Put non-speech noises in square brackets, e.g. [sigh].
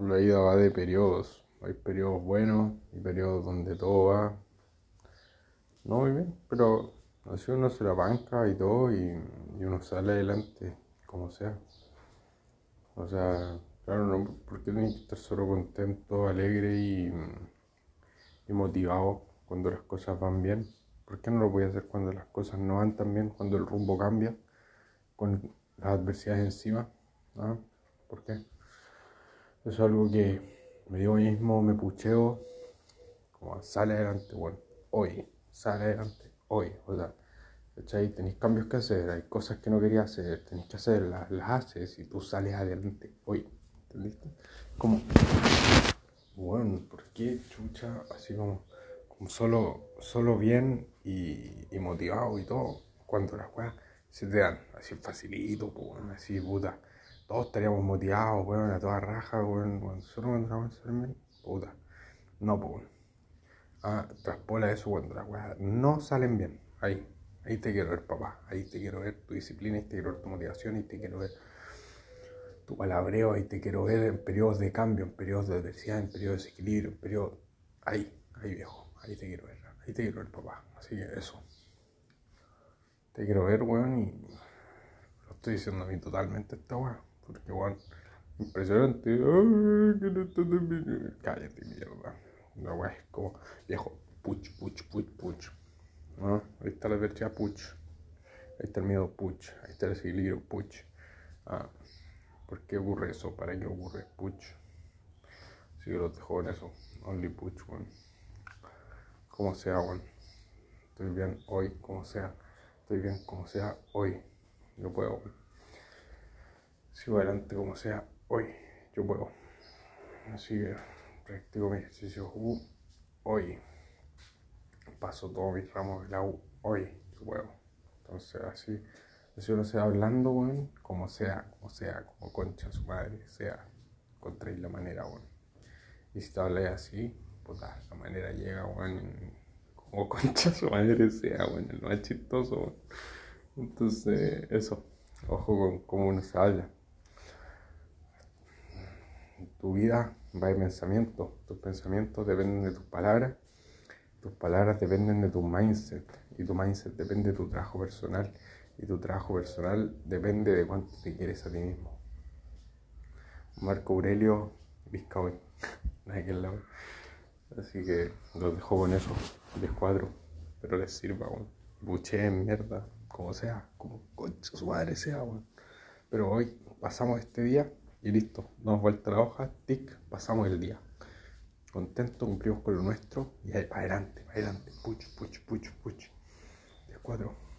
la vida va de periodos. Hay periodos buenos y periodos donde todo va no muy bien, pero así uno se la banca y todo y, uno sale adelante como sea. O sea, claro, no, porque tiene que estar solo contento, alegre y, y motivado cuando las cosas van bien? ¿Por qué no lo voy a hacer cuando las cosas no van tan bien, cuando el rumbo cambia, con las adversidades encima? ¿Ah? ¿Por qué? Es algo que me digo mismo, me pucheo, como sale adelante, bueno, hoy, sale adelante, hoy, o sea, ¿cachai? Tenéis cambios que hacer, hay cosas que no querías hacer, tenéis que hacerlas, las haces y tú sales adelante, hoy, ¿entendiste? Como, bueno, ¿por qué chucha? Así como, solo, solo bien y, y motivado y todo, cuando las weas se te dan así facilito, pues, así puta todos estaríamos motivados, weón, a toda raja, weón, cuando la a bien, puta. No, pues, ah, traspola eso cuando las weas no salen bien. Ahí, ahí te quiero ver, papá. Ahí te quiero ver tu disciplina, ahí te quiero ver tu motivación, ahí te quiero ver tu palabreo, ahí te quiero ver en periodos de cambio, en periodos de adversidad, en periodos de desequilibrio, en periodos. Ahí, ahí viejo, ahí te quiero ver, ahí te quiero ver, papá. Así que eso. Te quiero ver, weón, y lo estoy diciendo a mí totalmente esta weón. Porque, bueno, impresionante. Cállate, mierda. No, es como viejo. Puch, puch, puch, puch. ¿No? Ahí está la adversidad, puch. Ahí está el miedo, puch. Ahí está el equilibrio, puch. Ah, ¿Por qué ocurre eso? ¿Para qué ocurre? Puch. Así que lo dejo en eso. Only puch, weón. Como sea, weón. Estoy bien hoy, como sea. Estoy bien, como sea, hoy. Yo puedo, sigo adelante como sea hoy, yo puedo. Así que practico mi ejercicio hoy. Paso todos mis ramos de la U hoy, yo puedo. Entonces así, así uno se hablando, weón, como sea, como sea, como concha su madre, sea, encontréis la manera, weón. Y si te hablas así, puta, la manera llega, weón, como concha su madre sea, weón, el más chistoso, weón. Entonces, eso, ojo con cómo uno se habla tu vida va en pensamiento. Tus pensamientos dependen de tus palabras. Tus palabras dependen de tu mindset. Y tu mindset depende de tu trabajo personal. Y tu trabajo personal depende de cuánto te quieres a ti mismo. Marco Aurelio Vizcaoy. [laughs] Así que los dejo con eso. Les cuadro. Pero les sirva, Buché en mierda. Como sea. Como concha su madre sea, Pero hoy pasamos este día y listo, damos vuelta la hoja, tic, pasamos el día. Contento, cumplimos con lo nuestro y ahí para adelante, para adelante, puch, puch, puch, puch. De cuatro.